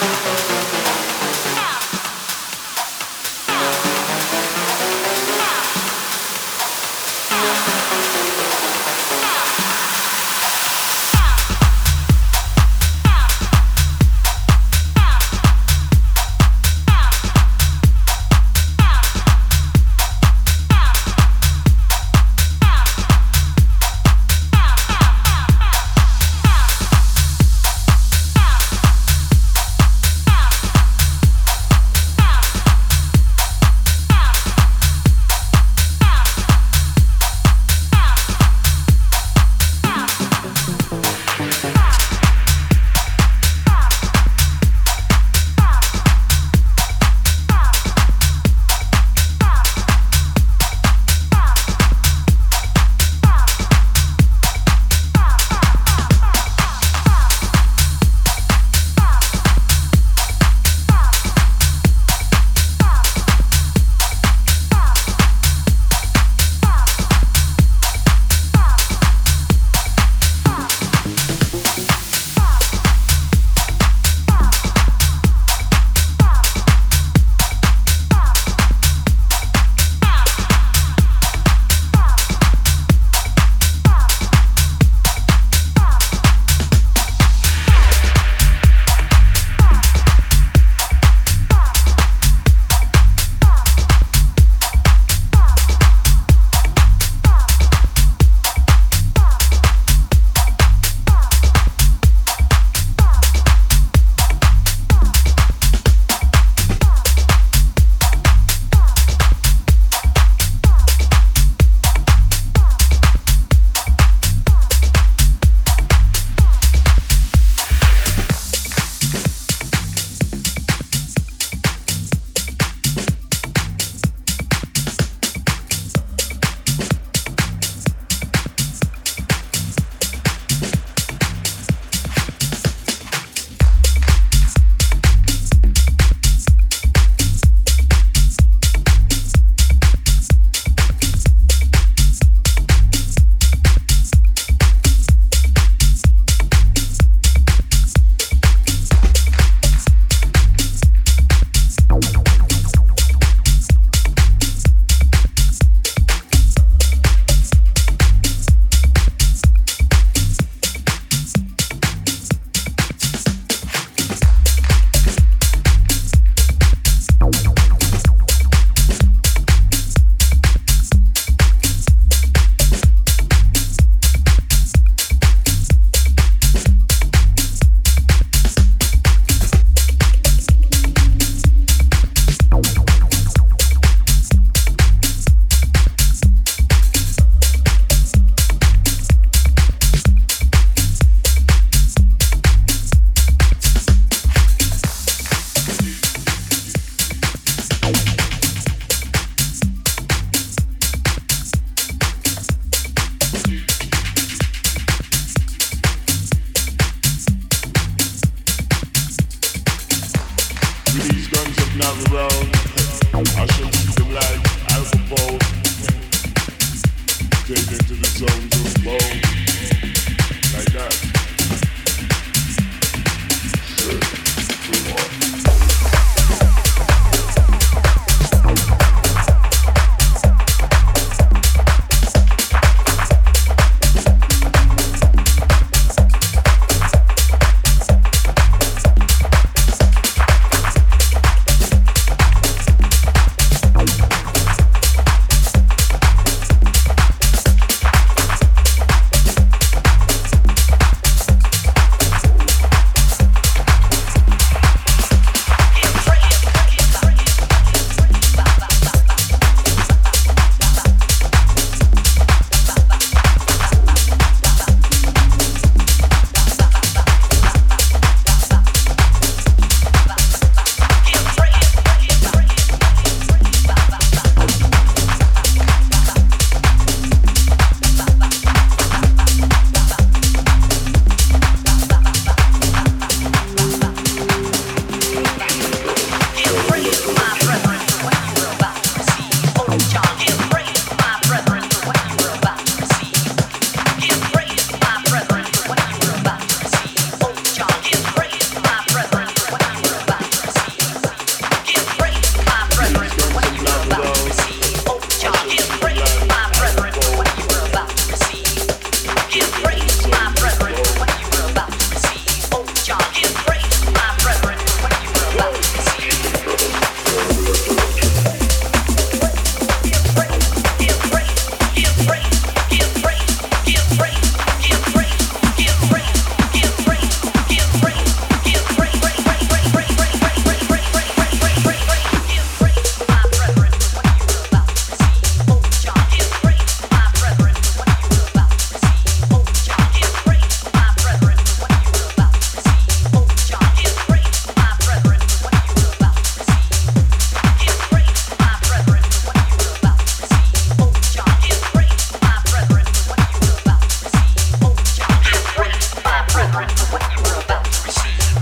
Thank you.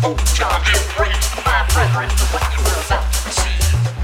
Oh, John, my brethren, what you were about to receive.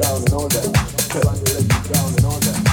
down and all. Trying to let you down and all that.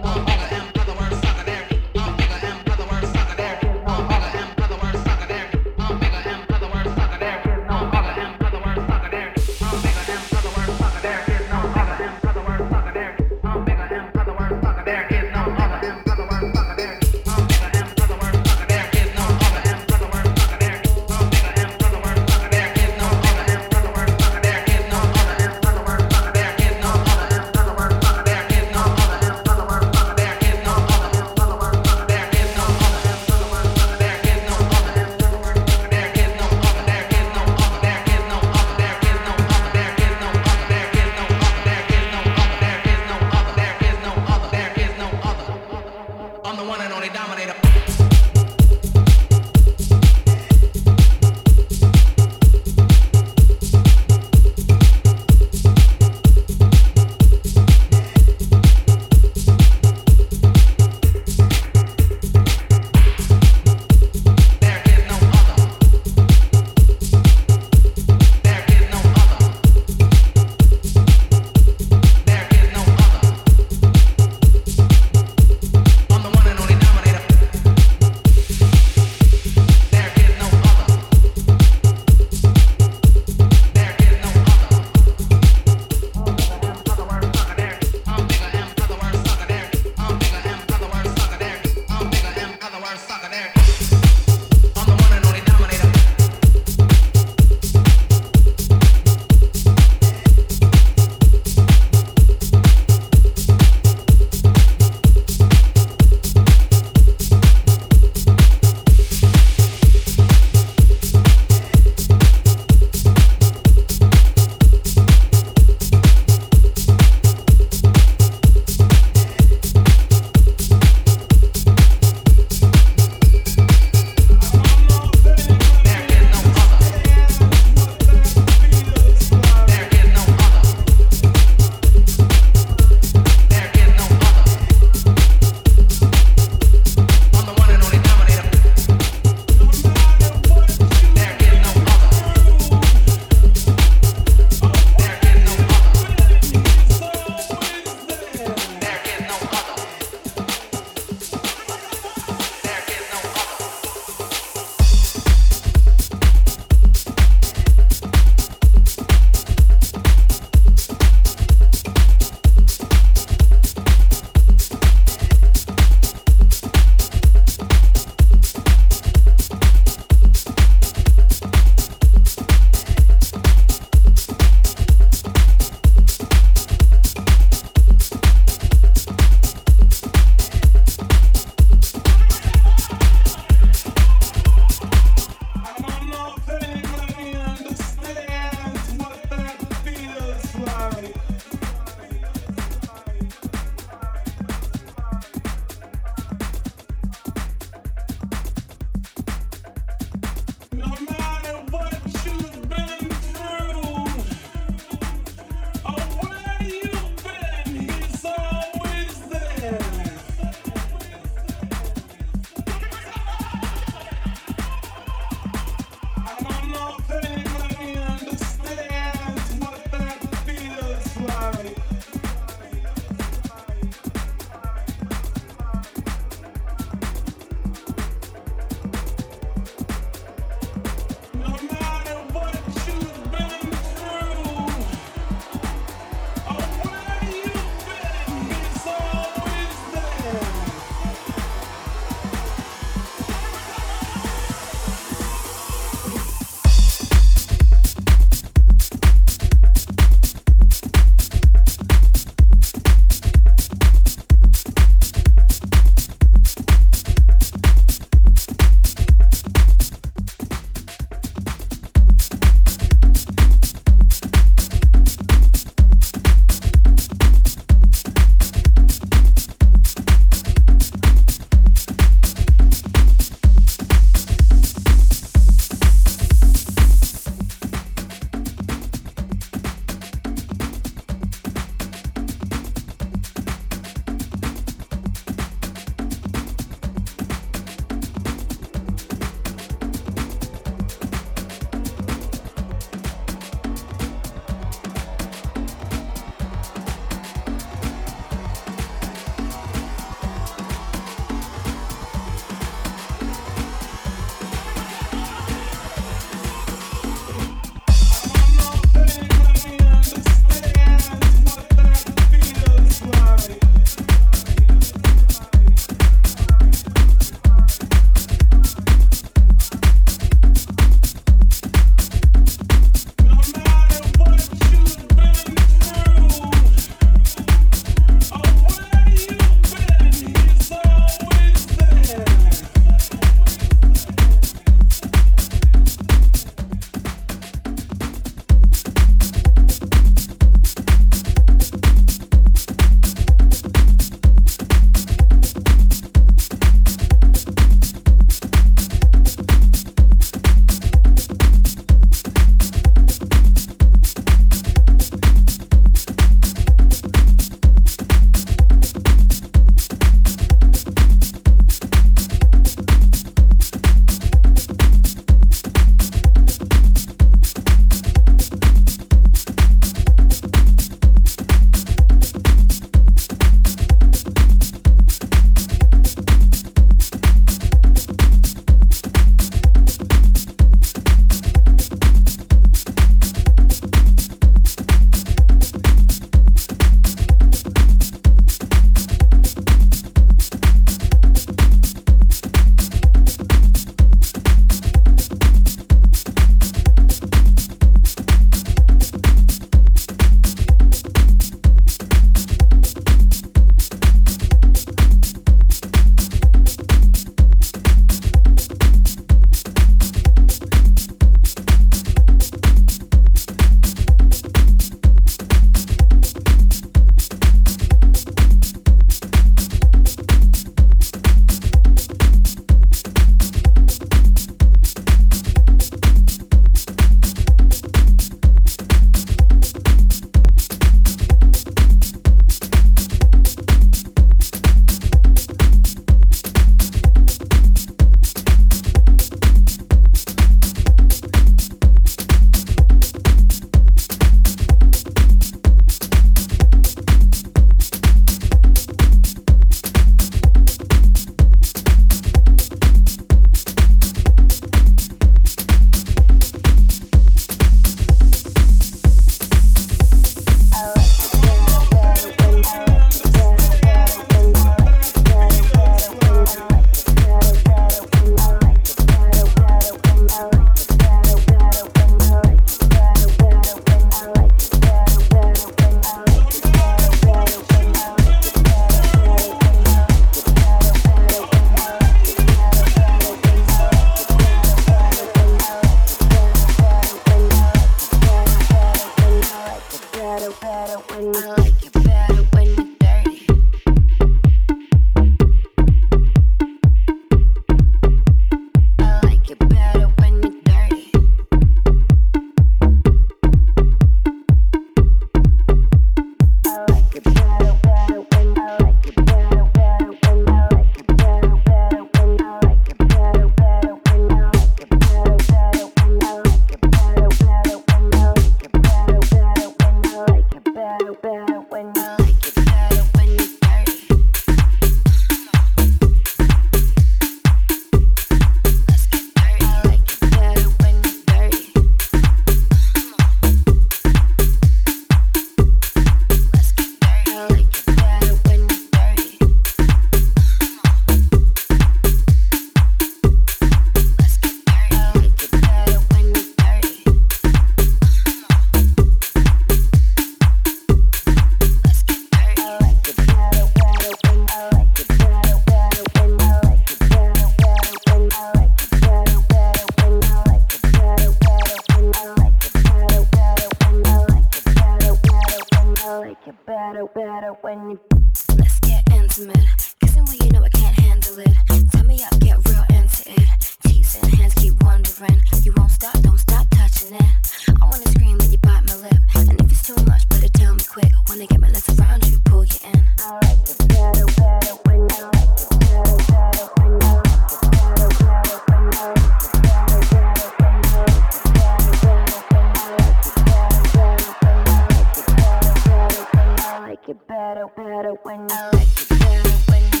it better, better when you like it better when you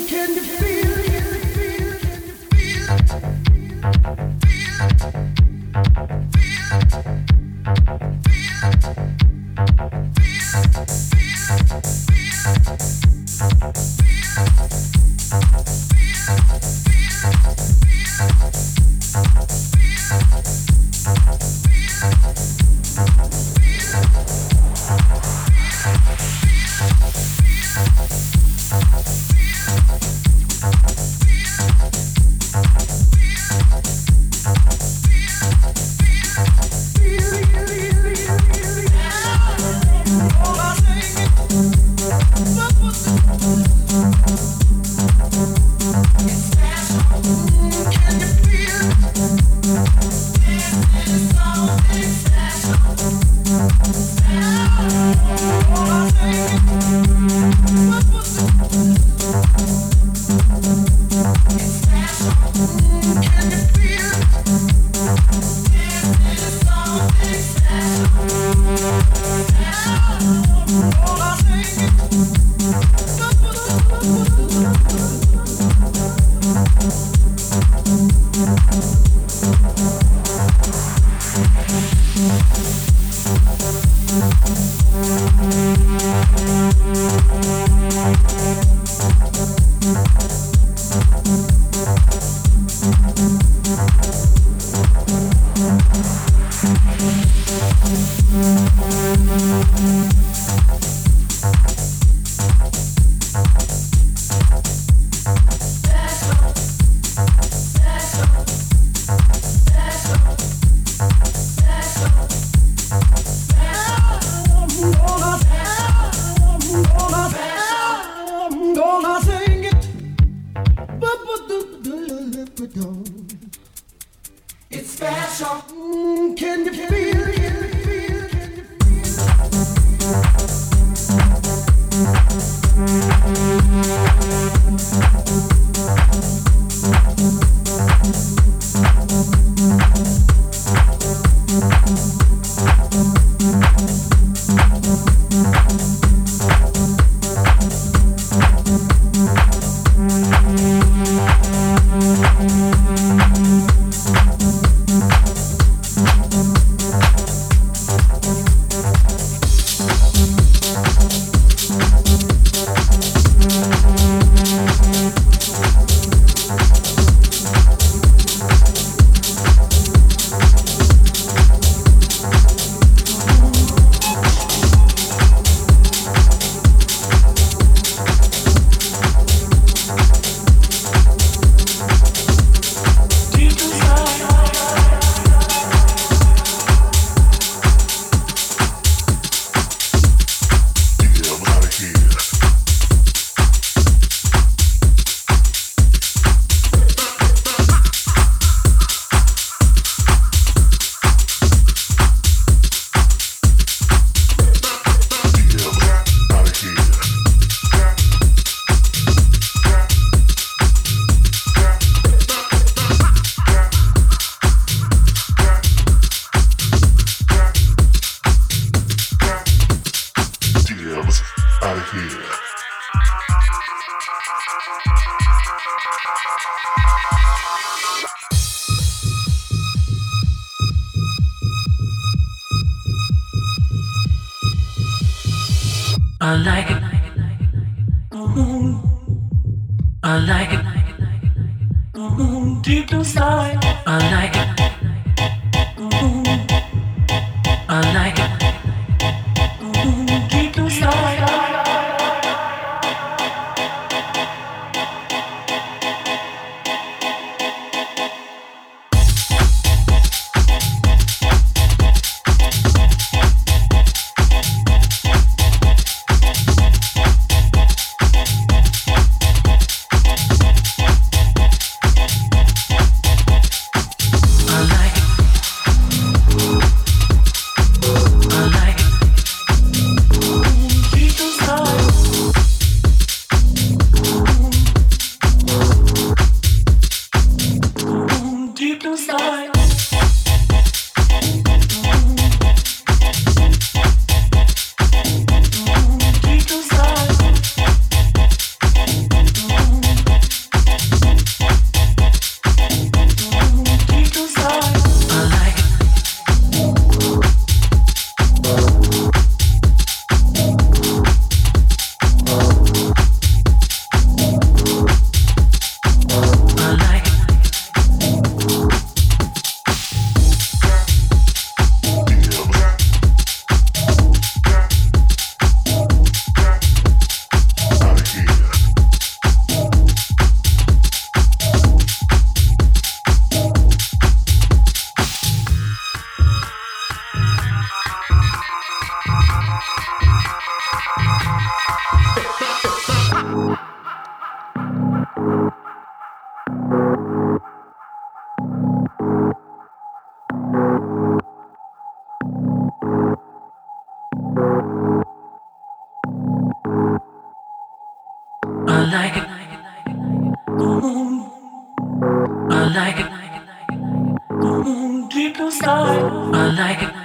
can you feel? It's special. I like it. Deep inside, I like it. I like it. I like it. Deep inside. I like it.